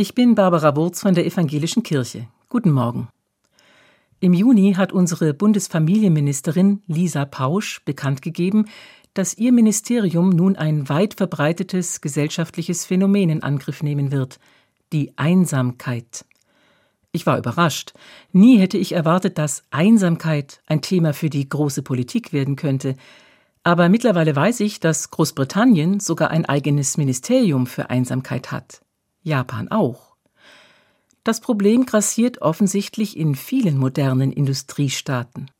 Ich bin Barbara Wurz von der Evangelischen Kirche. Guten Morgen. Im Juni hat unsere Bundesfamilienministerin Lisa Pausch bekannt gegeben, dass ihr Ministerium nun ein weit verbreitetes gesellschaftliches Phänomen in Angriff nehmen wird, die Einsamkeit. Ich war überrascht. Nie hätte ich erwartet, dass Einsamkeit ein Thema für die große Politik werden könnte. Aber mittlerweile weiß ich, dass Großbritannien sogar ein eigenes Ministerium für Einsamkeit hat. Japan auch. Das Problem grassiert offensichtlich in vielen modernen Industriestaaten.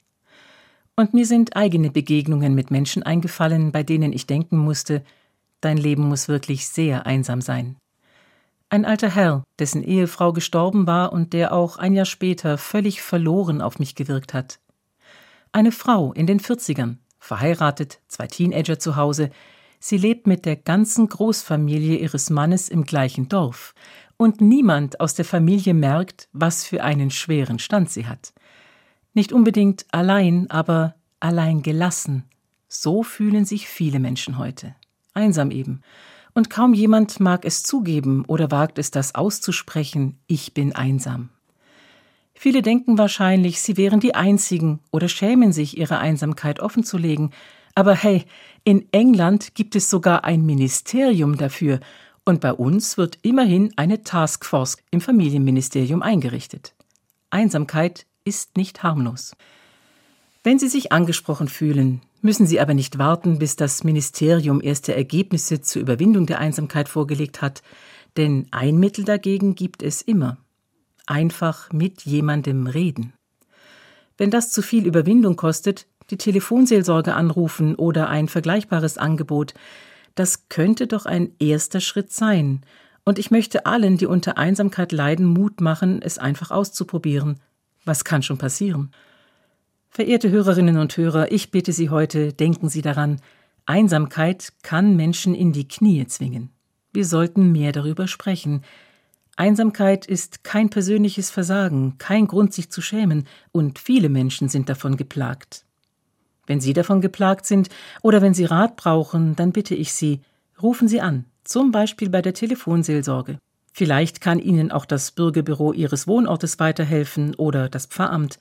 Und mir sind eigene Begegnungen mit Menschen eingefallen, bei denen ich denken musste, dein Leben muss wirklich sehr einsam sein. Ein alter Herr, dessen Ehefrau gestorben war und der auch ein Jahr später völlig verloren auf mich gewirkt hat. Eine Frau in den Vierzigern, verheiratet, zwei Teenager zu Hause, Sie lebt mit der ganzen Großfamilie ihres Mannes im gleichen Dorf, und niemand aus der Familie merkt, was für einen schweren Stand sie hat. Nicht unbedingt allein, aber allein gelassen. So fühlen sich viele Menschen heute. Einsam eben. Und kaum jemand mag es zugeben oder wagt es das auszusprechen, ich bin einsam. Viele denken wahrscheinlich, sie wären die Einzigen oder schämen sich, ihre Einsamkeit offenzulegen, aber hey, in England gibt es sogar ein Ministerium dafür, und bei uns wird immerhin eine Taskforce im Familienministerium eingerichtet. Einsamkeit ist nicht harmlos. Wenn Sie sich angesprochen fühlen, müssen Sie aber nicht warten, bis das Ministerium erste Ergebnisse zur Überwindung der Einsamkeit vorgelegt hat, denn ein Mittel dagegen gibt es immer. Einfach mit jemandem reden. Wenn das zu viel Überwindung kostet, die Telefonseelsorge anrufen oder ein vergleichbares Angebot. Das könnte doch ein erster Schritt sein. Und ich möchte allen, die unter Einsamkeit leiden, Mut machen, es einfach auszuprobieren. Was kann schon passieren? Verehrte Hörerinnen und Hörer, ich bitte Sie heute, denken Sie daran, Einsamkeit kann Menschen in die Knie zwingen. Wir sollten mehr darüber sprechen. Einsamkeit ist kein persönliches Versagen, kein Grund, sich zu schämen, und viele Menschen sind davon geplagt. Wenn Sie davon geplagt sind oder wenn Sie Rat brauchen, dann bitte ich Sie, rufen Sie an, zum Beispiel bei der Telefonseelsorge. Vielleicht kann Ihnen auch das Bürgerbüro Ihres Wohnortes weiterhelfen oder das Pfarramt.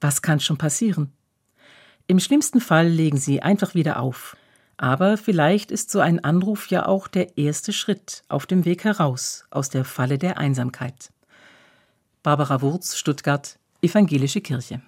Was kann schon passieren? Im schlimmsten Fall legen Sie einfach wieder auf. Aber vielleicht ist so ein Anruf ja auch der erste Schritt auf dem Weg heraus aus der Falle der Einsamkeit. Barbara Wurz, Stuttgart, Evangelische Kirche.